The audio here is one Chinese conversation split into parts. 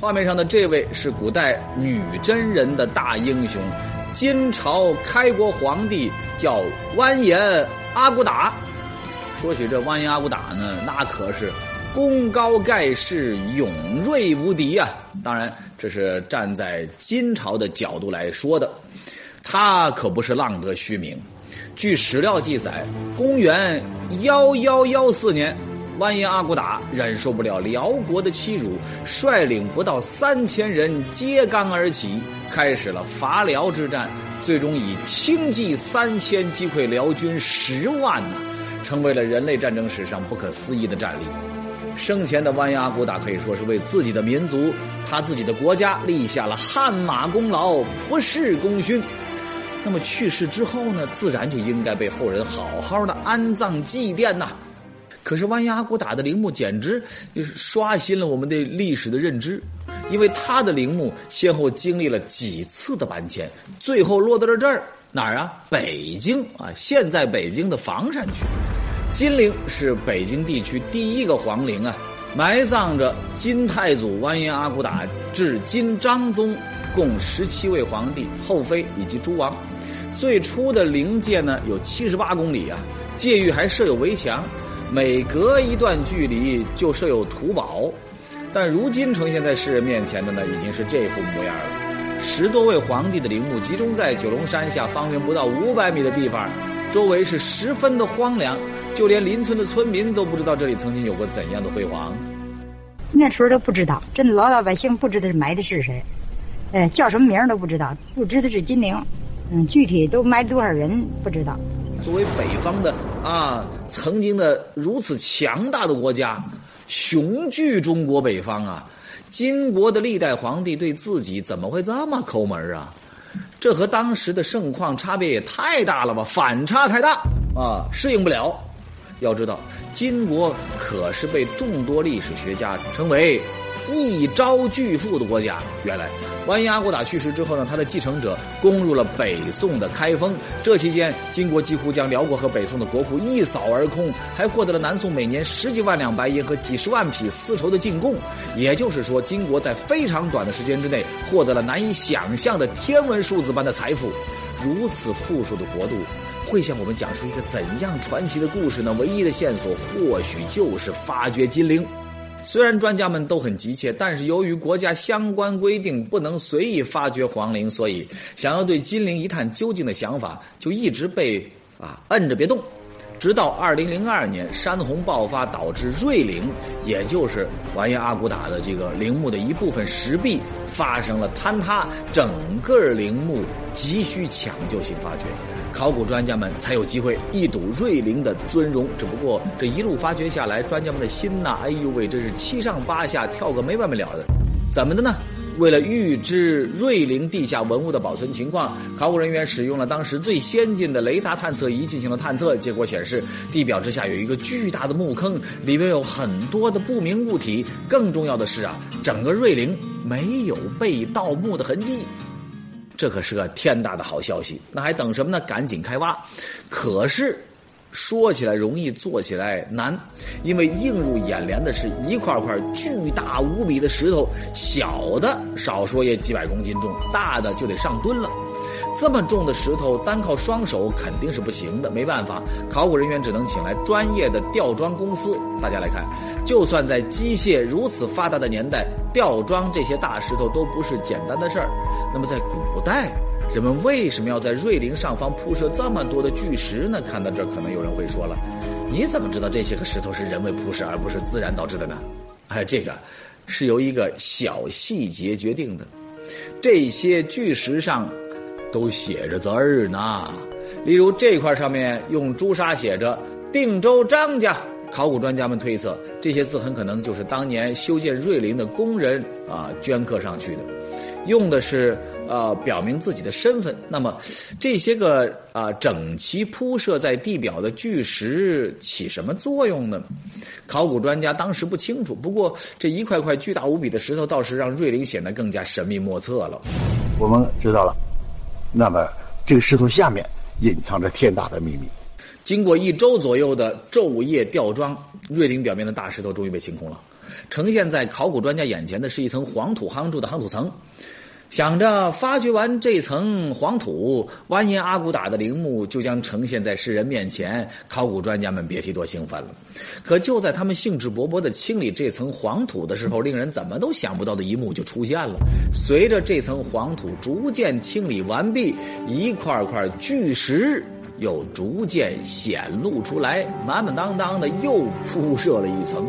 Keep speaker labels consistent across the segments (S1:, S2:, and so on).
S1: 画面上的这位是古代女真人的大英雄，金朝开国皇帝叫完颜阿骨打。说起这完颜阿骨打呢，那可是功高盖世、勇锐无敌呀。当然，这是站在金朝的角度来说的，他可不是浪得虚名。据史料记载，公元幺幺幺四年。完颜阿骨打忍受不了辽国的欺辱，率领不到三千人揭竿而起，开始了伐辽之战。最终以轻骑三千击溃辽军十万呐，成为了人类战争史上不可思议的战例。生前的完颜阿骨打可以说是为自己的民族、他自己的国家立下了汗马功劳、不世功勋。那么去世之后呢，自然就应该被后人好好的安葬祭奠呐。可是完颜阿骨打的陵墓简直就是刷新了我们对历史的认知，因为他的陵墓先后经历了几次的搬迁，最后落到了这儿哪儿啊？北京啊，现在北京的房山区，金陵是北京地区第一个皇陵啊，埋葬着金太祖完颜阿骨打至金章宗共十七位皇帝、后妃以及诸王。最初的陵界呢有七十八公里啊，界域还设有围墙。每隔一段距离就设有土堡，但如今呈现在世人面前的呢，已经是这副模样了。十多位皇帝的陵墓集中在九龙山下方圆不到五百米的地方，周围是十分的荒凉，就连邻村的村民都不知道这里曾经有过怎样的辉煌。
S2: 那时候都不知道，真的老老百姓不知道埋的是谁，哎，叫什么名都不知道，不知道是金陵，嗯，具体都埋多少人不知道。
S1: 作为北方的啊，曾经的如此强大的国家，雄踞中国北方啊，金国的历代皇帝对自己怎么会这么抠门啊？这和当时的盛况差别也太大了吧，反差太大啊，适应不了。要知道，金国可是被众多历史学家称为一朝巨富的国家。原来。完颜阿骨打去世之后呢，他的继承者攻入了北宋的开封。这期间，金国几乎将辽国和北宋的国库一扫而空，还获得了南宋每年十几万两白银和几十万匹丝绸的进贡。也就是说，金国在非常短的时间之内获得了难以想象的天文数字般的财富。如此富庶的国度，会向我们讲述一个怎样传奇的故事呢？唯一的线索，或许就是发掘金陵。虽然专家们都很急切，但是由于国家相关规定不能随意发掘皇陵，所以想要对金陵一探究竟的想法就一直被啊摁着别动。直到二零零二年山洪爆发，导致瑞陵，也就是完颜阿骨打的这个陵墓的一部分石壁发生了坍塌，整个陵墓急需抢救性发掘。考古专家们才有机会一睹瑞陵的尊容。只不过这一路发掘下来，专家们的心呐，哎呦喂，真是七上八下，跳个没完没了的。怎么的呢？为了预知瑞陵地下文物的保存情况，考古人员使用了当时最先进的雷达探测仪进行了探测。结果显示，地表之下有一个巨大的墓坑，里面有很多的不明物体。更重要的是啊，整个瑞陵没有被盗墓的痕迹。这可是个天大的好消息，那还等什么呢？赶紧开挖！可是，说起来容易，做起来难，因为映入眼帘的是一块块巨大无比的石头，小的少说也几百公斤重，大的就得上吨了。这么重的石头，单靠双手肯定是不行的。没办法，考古人员只能请来专业的吊装公司。大家来看，就算在机械如此发达的年代，吊装这些大石头都不是简单的事儿。那么在古代，人们为什么要在瑞陵上方铺设这么多的巨石呢？看到这儿，可能有人会说了：“你怎么知道这些个石头是人为铺设而不是自然导致的呢？”哎，这个是由一个小细节决定的。这些巨石上。都写着字儿呢，例如这块上面用朱砂写着“定州张家”，考古专家们推测，这些字很可能就是当年修建瑞陵的工人啊镌刻上去的，用的是呃表明自己的身份。那么这些个啊整齐铺设在地表的巨石起什么作用呢？考古专家当时不清楚。不过这一块块巨大无比的石头倒是让瑞陵显得更加神秘莫测了。
S3: 我们知道了。那么，这个石头下面隐藏着天大的秘密。
S1: 经过一周左右的昼夜吊装，瑞林表面的大石头终于被清空了。呈现在考古专家眼前的是一层黄土夯筑的夯土层。想着发掘完这层黄土，蜿蜒阿骨打的陵墓就将呈现在世人面前，考古专家们别提多兴奋了。可就在他们兴致勃勃地清理这层黄土的时候，令人怎么都想不到的一幕就出现了。随着这层黄土逐渐清理完毕，一块块巨石又逐渐显露出来，满满当当的又铺设了一层。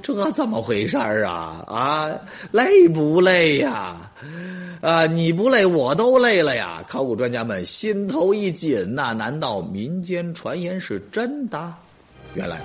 S1: 这怎么回事儿啊？啊，累不累呀？啊你不累，我都累了呀！考古专家们心头一紧呐，难道民间传言是真的？原来，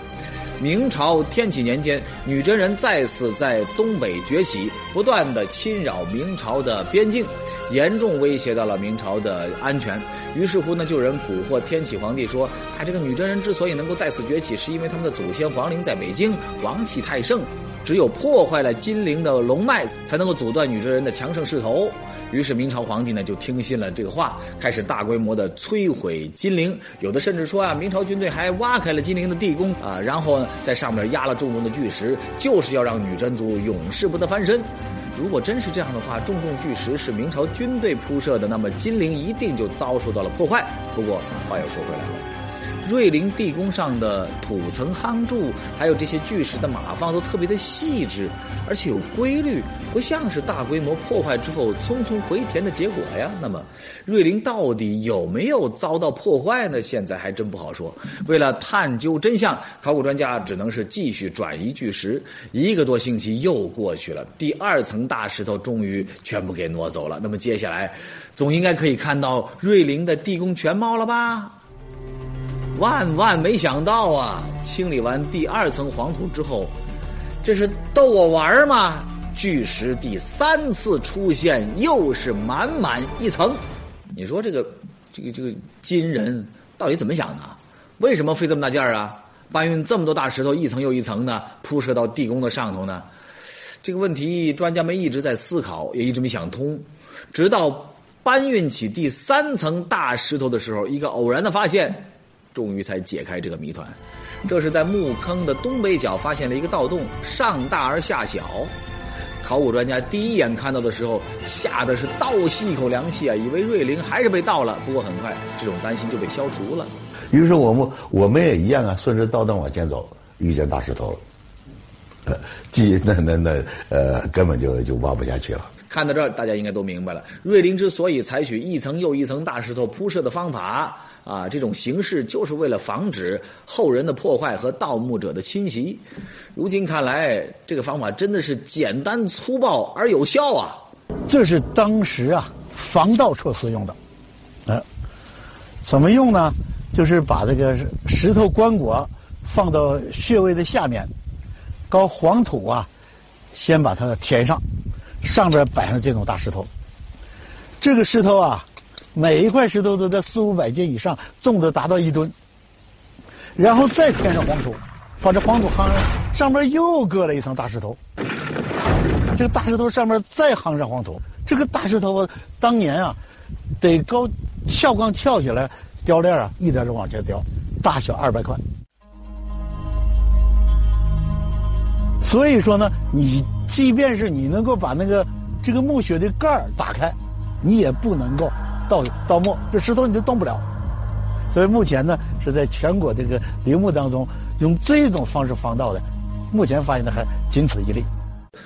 S1: 明朝天启年间，女真人再次在东北崛起，不断的侵扰明朝的边境，严重威胁到了明朝的安全。于是乎呢，就有人蛊惑天启皇帝说：“啊，这个女真人之所以能够再次崛起，是因为他们的祖先皇陵在北京，王气太盛，只有破坏了金陵的龙脉，才能够阻断女真人的强盛势头。”于是明朝皇帝呢就听信了这个话，开始大规模的摧毁金陵。有的甚至说啊，明朝军队还挖开了金陵的地宫啊，然后呢在上面压了重重的巨石，就是要让女真族永世不得翻身。如果真是这样的话，重重巨石是明朝军队铺设的，那么金陵一定就遭受到了破坏。不过话又说回来了，瑞陵地宫上的土层夯筑，还有这些巨石的码放都特别的细致，而且有规律，不像是大规模破坏之后匆匆回填的结果呀。那么，瑞陵到底有没有遭到破坏呢？现在还真不好说。为了探究真相，考古专家只能是继续转移巨石。一个多星期又过去了，第二层大石头终于全部给挪走了。那么接下来，总应该可以看到瑞陵的地宫全貌了吧？万万没想到啊！清理完第二层黄土之后，这是逗我玩吗？巨石第三次出现，又是满满一层。你说这个这个这个金人到底怎么想的？为什么费这么大劲儿啊？搬运这么多大石头，一层又一层的铺设到地宫的上头呢？这个问题，专家们一直在思考，也一直没想通。直到搬运起第三层大石头的时候，一个偶然的发现，终于才解开这个谜团。这是在墓坑的东北角发现了一个盗洞，上大而下小。考古专家第一眼看到的时候，吓得是倒吸一口凉气啊，以为瑞陵还是被盗了。不过很快，这种担心就被消除了。
S3: 于是我们我们也一样啊，顺着盗洞往前走，遇见大石头了。呃，记那那那呃，根本就就挖不下去了。
S1: 看到这儿，大家应该都明白了，瑞陵之所以采取一层又一层大石头铺设的方法啊，这种形式就是为了防止后人的破坏和盗墓者的侵袭。如今看来，这个方法真的是简单粗暴而有效啊！
S4: 这是当时啊防盗措施用的，呃，怎么用呢？就是把这个石头棺椁放到穴位的下面，搞黄土啊，先把它填上。上边摆上这种大石头，这个石头啊，每一块石头都在四五百斤以上，重的达到一吨。然后再填上黄土，把这黄土夯上，上面又搁了一层大石头。这个大石头上面再夯上黄土，这个大石头啊，当年啊，得高撬杠撬起来，雕链啊，一点点往前雕，大小二百块。所以说呢，你即便是你能够把那个这个墓穴的盖儿打开，你也不能够盗盗墓，这石头你就动不了。所以目前呢，是在全国这个陵墓当中用这种方式防盗的，目前发现的还仅此一例。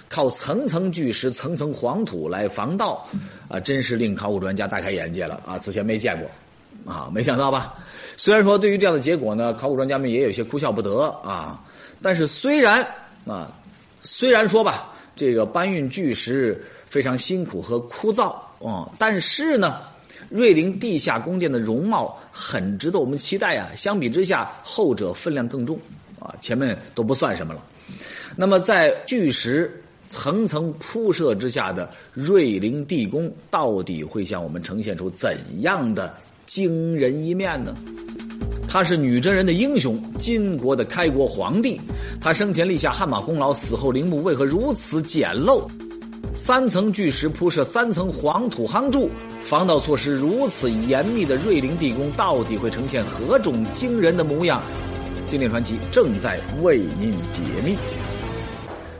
S1: 靠层层巨石、层层黄土来防盗，啊，真是令考古专家大开眼界了啊！此前没见过，啊，没想到吧？虽然说对于这样的结果呢，考古专家们也有些哭笑不得啊，但是虽然。啊，虽然说吧，这个搬运巨石非常辛苦和枯燥啊，但是呢，瑞陵地下宫殿的容貌很值得我们期待啊。相比之下，后者分量更重啊，前面都不算什么了。那么，在巨石层层铺设之下的瑞陵地宫，到底会向我们呈现出怎样的惊人一面呢？他是女真人的英雄，金国的开国皇帝。他生前立下汗马功劳，死后陵墓为何如此简陋？三层巨石铺设，三层黄土夯筑，防盗措施如此严密的瑞陵地宫，到底会呈现何种惊人的模样？经典传奇正在为您解密。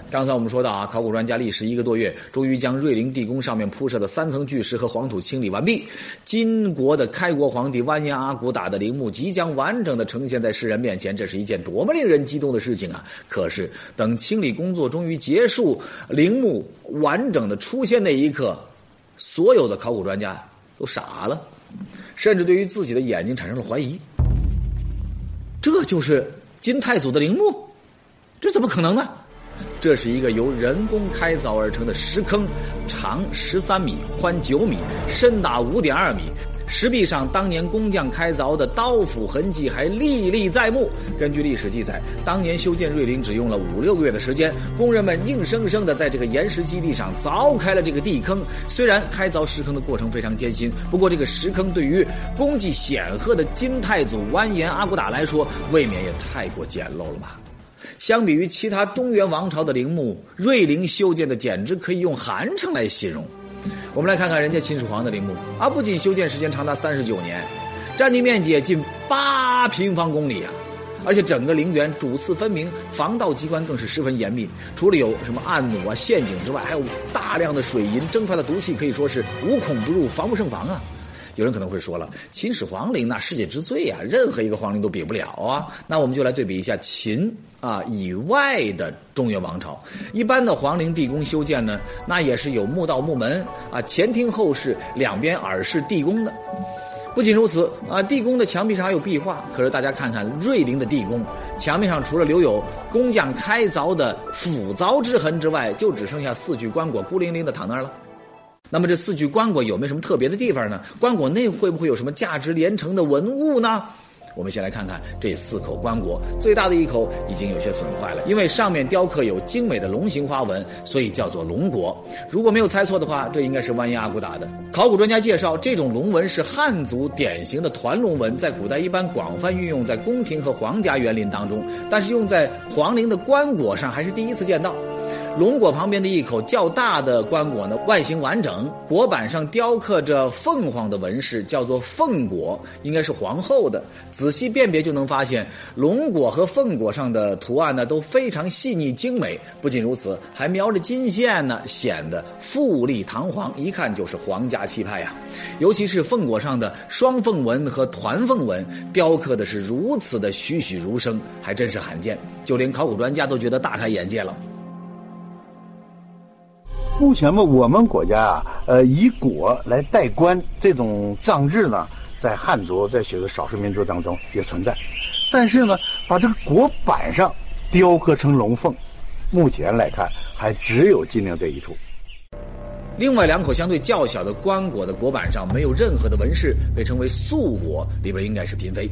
S1: 刚才我们说到啊，考古专家历时一个多月，终于将瑞陵地宫上面铺设的三层巨石和黄土清理完毕。金国的开国皇帝完颜阿骨打的陵墓即将完整的呈现在世人面前，这是一件多么令人激动的事情啊！可是，等清理工作终于结束，陵墓完整的出现那一刻，所有的考古专家都傻了，甚至对于自己的眼睛产生了怀疑。这就是金太祖的陵墓？这怎么可能呢？这是一个由人工开凿而成的石坑，长十三米，宽九米，深达五点二米。石壁上当年工匠开凿的刀斧痕迹还历历在目。根据历史记载，当年修建瑞陵只用了五六个月的时间，工人们硬生生的在这个岩石基地上凿开了这个地坑。虽然开凿石坑的过程非常艰辛，不过这个石坑对于功绩显赫的金太祖完颜阿骨打来说，未免也太过简陋了吧。相比于其他中原王朝的陵墓，瑞陵修建的简直可以用寒碜来形容。我们来看看人家秦始皇的陵墓，啊，不仅修建时间长达三十九年，占地面积也近八平方公里啊，而且整个陵园主次分明，防盗机关更是十分严密。除了有什么暗弩啊、陷阱之外，还有大量的水银蒸发的毒气，可以说是无孔不入、防不胜防啊。有人可能会说了，秦始皇陵那世界之最啊，任何一个皇陵都比不了啊。那我们就来对比一下秦啊以外的中原王朝。一般的皇陵地宫修建呢，那也是有墓道、墓门啊，前厅后室，两边耳室地宫的。不仅如此啊，地宫的墙壁上还有壁画。可是大家看看瑞陵的地宫，墙壁上除了留有工匠开凿的斧凿之痕之外，就只剩下四具棺椁孤零零的躺那儿了。那么这四具棺椁有没有什么特别的地方呢？棺椁内会不会有什么价值连城的文物呢？我们先来看看这四口棺椁，最大的一口已经有些损坏了，因为上面雕刻有精美的龙形花纹，所以叫做龙椁。如果没有猜错的话，这应该是完颜阿骨打的。考古专家介绍，这种龙纹是汉族典型的团龙纹，在古代一般广泛运用在宫廷和皇家园林当中，但是用在皇陵的棺椁上还是第一次见到。龙椁旁边的一口较大的棺椁呢，外形完整，椁板上雕刻着凤凰的纹饰，叫做凤椁，应该是皇后的。仔细辨别就能发现，龙椁和凤椁上的图案呢都非常细腻精美。不仅如此，还描着金线呢，显得富丽堂皇，一看就是皇家气派呀。尤其是凤椁上的双凤纹和团凤纹，雕刻的是如此的栩栩如生，还真是罕见，就连考古专家都觉得大开眼界了。
S4: 目前嘛，我们国家啊，呃，以椁来代棺这种葬制呢，在汉族、在许多少数民族当中也存在。但是呢，把这个椁板上雕刻成龙凤，目前来看还只有金陵这一处。
S1: 另外两口相对较小的棺椁的椁板上没有任何的纹饰，被称为素椁，里边应该是嫔妃。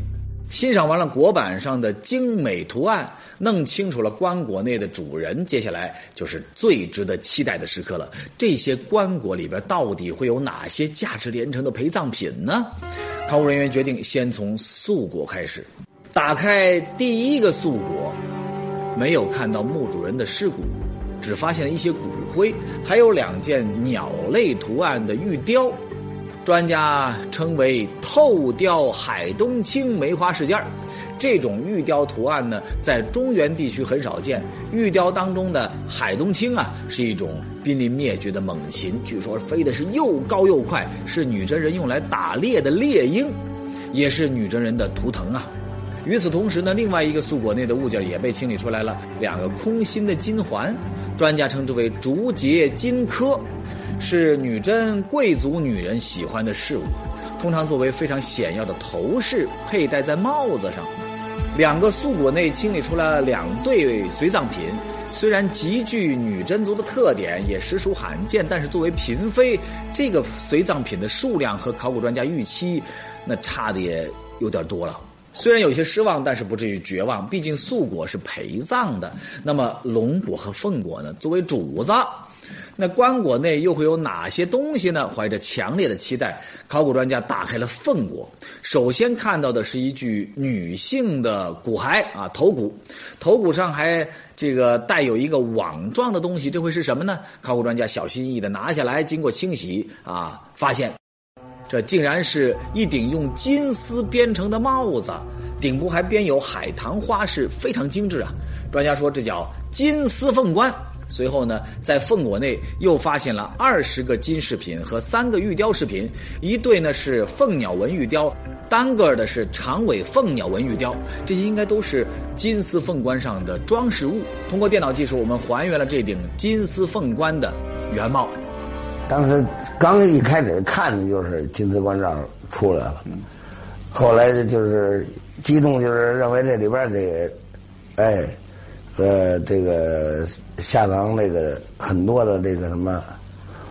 S1: 欣赏完了国板上的精美图案，弄清楚了棺椁内的主人，接下来就是最值得期待的时刻了。这些棺椁里边到底会有哪些价值连城的陪葬品呢？考古人员决定先从素椁开始。打开第一个素椁，没有看到墓主人的尸骨，只发现了一些骨灰，还有两件鸟类图案的玉雕。专家称为透雕海东青梅花事件这种玉雕图案呢，在中原地区很少见。玉雕当中的海东青啊，是一种濒临灭绝的猛禽，据说飞的是又高又快，是女真人用来打猎的猎鹰，也是女真人的图腾啊。与此同时呢，另外一个素裹内的物件也被清理出来了，两个空心的金环，专家称之为竹节金科。是女真贵族女人喜欢的饰物，通常作为非常显要的头饰佩戴在帽子上。两个素椁内清理出来了两对随葬品，虽然极具女真族的特点，也实属罕见，但是作为嫔妃，这个随葬品的数量和考古专家预期那差的也有点多了。虽然有些失望，但是不至于绝望，毕竟素椁是陪葬的。那么龙椁和凤椁呢？作为主子。那棺椁内又会有哪些东西呢？怀着强烈的期待，考古专家打开了凤椁。首先看到的是一具女性的骨骸啊，头骨，头骨上还这个带有一个网状的东西，这会是什么呢？考古专家小心翼翼地拿下来，经过清洗啊，发现这竟然是一顶用金丝编成的帽子，顶部还编有海棠花饰，非常精致啊。专家说这叫金丝凤冠。随后呢，在凤果内又发现了二十个金饰品和三个玉雕饰品，一对呢是凤鸟纹玉雕，单个的是长尾凤鸟纹玉雕，这些应该都是金丝凤冠上的装饰物。通过电脑技术，我们还原了这顶金丝凤冠的原貌。
S5: 当时刚一开始看的就是金丝冠罩出来了，后来就是激动，就是认为这里边这个，哎。呃，这个下葬那个很多的这个什么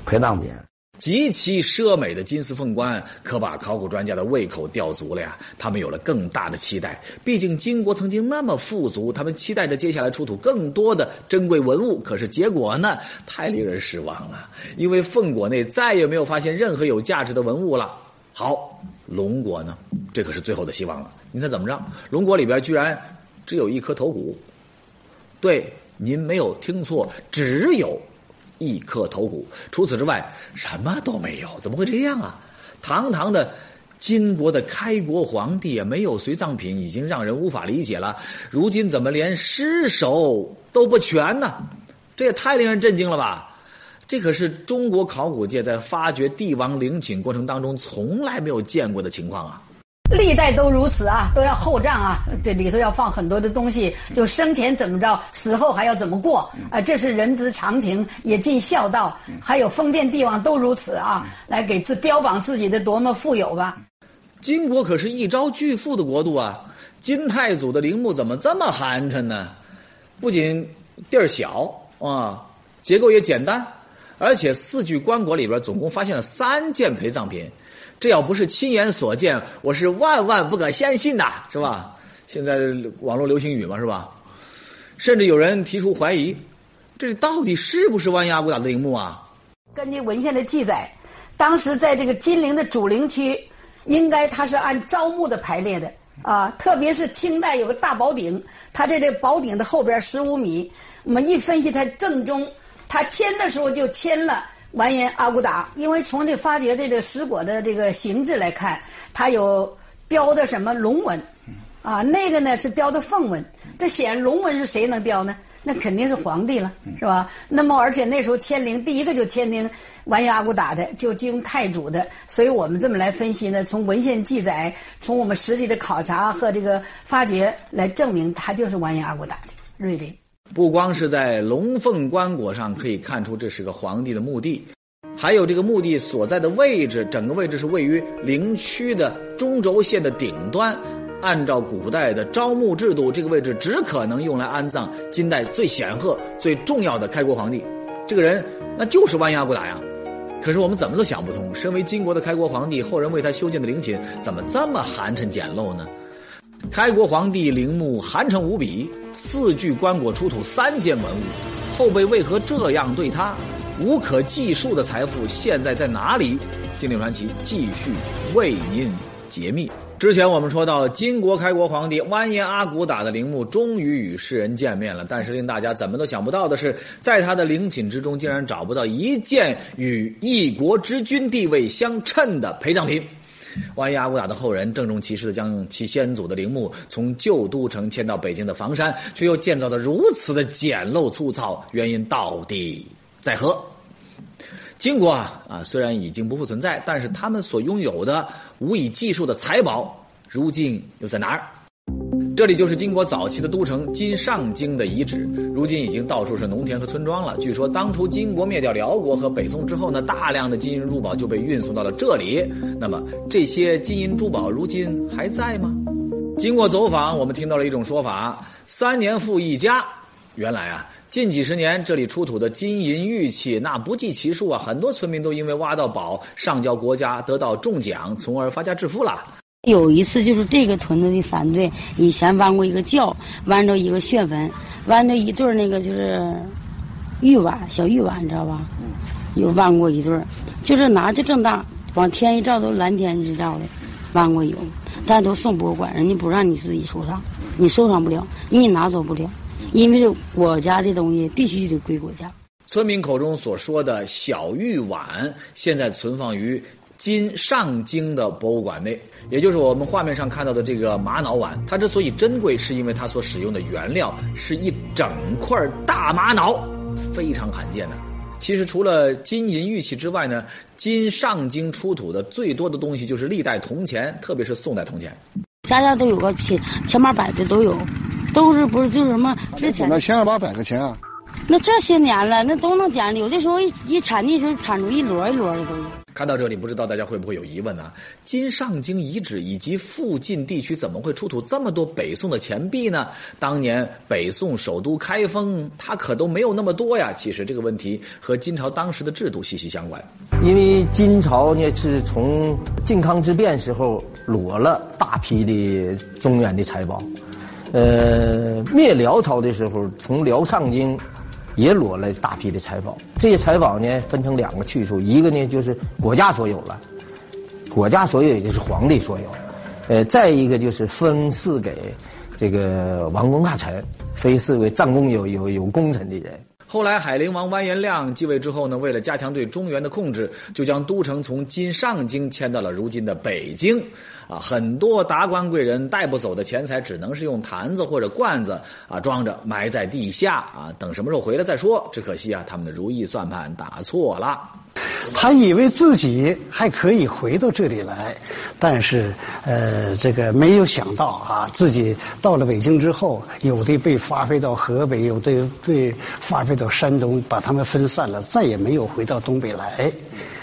S5: 陪葬品，
S1: 极其奢美的金丝凤冠，可把考古专家的胃口吊足了呀。他们有了更大的期待，毕竟金国曾经那么富足，他们期待着接下来出土更多的珍贵文物。可是结果呢，太令人失望了，因为凤国内再也没有发现任何有价值的文物了。好，龙国呢，这可是最后的希望了。你猜怎么着？龙国里边居然只有一颗头骨。对，您没有听错，只有一颗头骨，除此之外什么都没有。怎么会这样啊？堂堂的金国的开国皇帝也没有随葬品，已经让人无法理解了。如今怎么连尸首都不全呢？这也太令人震惊了吧！这可是中国考古界在发掘帝王陵寝过程当中从来没有见过的情况啊！
S6: 历代都如此啊，都要厚葬啊，这里头要放很多的东西，就生前怎么着，死后还要怎么过啊，这是人之常情，也尽孝道。还有封建帝王都如此啊，来给自标榜自己的多么富有吧。
S1: 金国可是一朝巨富的国度啊，金太祖的陵墓怎么这么寒碜呢？不仅地儿小啊，结构也简单，而且四具棺椁里边总共发现了三件陪葬品。这要不是亲眼所见，我是万万不可相信的，是吧？现在网络流行语嘛，是吧？甚至有人提出怀疑，这到底是不是万阿骨打的陵墓啊？
S6: 根据文献的记载，当时在这个金陵的主陵区，应该它是按招墓的排列的啊。特别是清代有个大宝顶，它在这宝顶的后边十五米，我们一分析它正中，它迁的时候就迁了。完颜阿骨打，因为从这发掘的这石椁的这个形制来看，它有雕的什么龙纹，啊，那个呢是雕的凤纹。这显然龙纹是谁能雕呢？那肯定是皇帝了，是吧？那么而且那时候迁陵第一个就迁陵完颜阿骨打的，就经太祖的。所以我们这么来分析呢，从文献记载，从我们实际的考察和这个发掘来证明，他就是完颜阿骨打的瑞陵。
S1: 不光是在龙凤棺椁上可以看出这是个皇帝的墓地，还有这个墓地所在的位置，整个位置是位于陵区的中轴线的顶端。按照古代的招墓制度，这个位置只可能用来安葬金代最显赫、最重要的开国皇帝。这个人那就是完颜阿骨打呀。可是我们怎么都想不通，身为金国的开国皇帝，后人为他修建的陵寝怎么这么寒碜简陋呢？开国皇帝陵墓寒碜无比，四具棺椁出土三件文物，后辈为何这样对他？无可计数的财富现在在哪里？金陵传奇继续为您解密。之前我们说到，金国开国皇帝完颜阿骨打的陵墓终于与世人见面了，但是令大家怎么都想不到的是，在他的陵寝之中竟然找不到一件与一国之君地位相称的陪葬品。万一阿骨打的后人郑重其事的将其先祖的陵墓从旧都城迁到北京的房山，却又建造的如此的简陋粗糙，原因到底在何？金国啊啊，虽然已经不复存在，但是他们所拥有的无以计数的财宝，如今又在哪儿？这里就是金国早期的都城金上京的遗址，如今已经到处是农田和村庄了。据说当初金国灭掉辽国和北宋之后呢，大量的金银珠宝就被运送到了这里。那么这些金银珠宝如今还在吗？经过走访，我们听到了一种说法：三年富一家。原来啊，近几十年这里出土的金银玉器那不计其数啊，很多村民都因为挖到宝上交国家，得到重奖，从而发家致富了。
S7: 有一次，就是这个屯子的三队以前弯过一个轿，弯着一个血坟，弯着一对那个就是玉碗，小玉碗，你知道吧？有弯过一对就是拿就这么大，往天一照都蓝天日照的，弯过有，但都送博物馆，人家不让你自己收藏，你收藏不了，你也拿走不了，因为是国家的东西，必须得归国家。
S1: 村民口中所说的小玉碗，现在存放于。金上京的博物馆内，也就是我们画面上看到的这个玛瑙碗，它之所以珍贵，是因为它所使用的原料是一整块大玛瑙。非常罕见的。其实除了金银玉器之外呢，金上京出土的最多的东西就是历代铜钱，特别是宋代铜钱。
S7: 家家都有个千千八百的都有，都是不是就是什么之前
S8: 那千八百个钱啊？
S7: 那这些年了，那都能捡。有的时候一一铲地时候铲出一摞一摞的都有。
S1: 看到这里，不知道大家会不会有疑问呢？金上京遗址以及附近地区怎么会出土这么多北宋的钱币呢？当年北宋首都开封，它可都没有那么多呀。其实这个问题和金朝当时的制度息息相关。
S9: 因为金朝呢是从靖康之变时候裸了大批的中原的财宝，呃，灭辽朝的时候从辽上京。也裸了大批的财宝，这些财宝呢分成两个去处，一个呢就是国家所有了，国家所有也就是皇帝所有，呃，再一个就是分赐给这个王公大臣，非赐为战功有有有功臣的人。
S1: 后来海陵王完颜亮继位之后呢，为了加强对中原的控制，就将都城从今上京迁到了如今的北京。啊，很多达官贵人带不走的钱财，只能是用坛子或者罐子啊装着，埋在地下啊，等什么时候回来再说。只可惜啊，他们的如意算盘打错了。
S10: 他以为自己还可以回到这里来，但是呃，这个没有想到啊，自己到了北京之后，有的被发配到河北，有的被发配到山东，把他们分散了，再也没有回到东北来。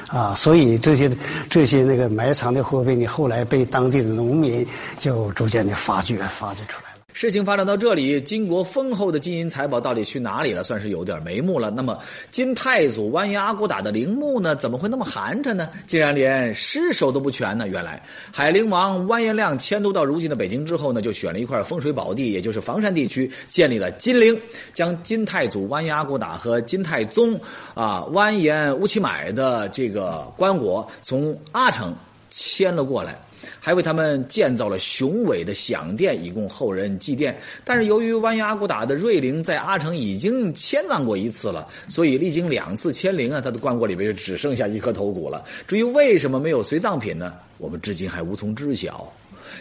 S10: 啊，所以这些这些那个埋藏的货币呢，后来被当地的农民就逐渐的发掘发掘出来。
S1: 事情发展到这里，金国丰厚的金银财宝到底去哪里了？算是有点眉目了。那么，金太祖完颜阿骨打的陵墓呢？怎么会那么寒碜呢？竟然连尸首都不全呢？原来，海陵王完颜亮迁都到如今的北京之后呢，就选了一块风水宝地，也就是房山地区，建立了金陵，将金太祖完颜阿骨打和金太宗啊完颜乌齐买的这个棺椁从阿城迁了过来。还为他们建造了雄伟的享殿，以供后人祭奠。但是由于完颜阿骨打的瑞灵在阿城已经迁葬过一次了，所以历经两次迁陵啊，他的棺椁里边就只剩下一颗头骨了。至于为什么没有随葬品呢？我们至今还无从知晓。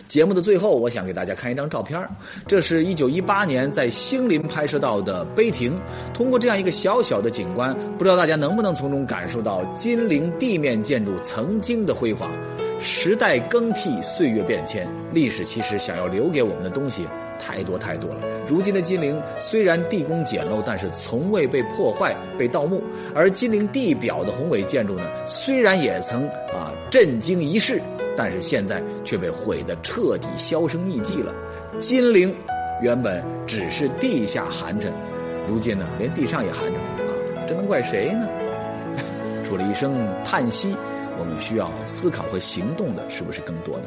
S1: 节目的最后，我想给大家看一张照片这是一九一八年在兴林拍摄到的碑亭。通过这样一个小小的景观，不知道大家能不能从中感受到金陵地面建筑曾经的辉煌。时代更替，岁月变迁，历史其实想要留给我们的东西太多太多了。如今的金陵虽然地宫简陋，但是从未被破坏、被盗墓；而金陵地表的宏伟建筑呢，虽然也曾啊震惊一世，但是现在却被毁得彻底销声匿迹了。金陵原本只是地下寒碜，如今呢，连地上也寒碜了啊！这能怪谁呢？除了一声叹息。我们需要思考和行动的，是不是更多呢？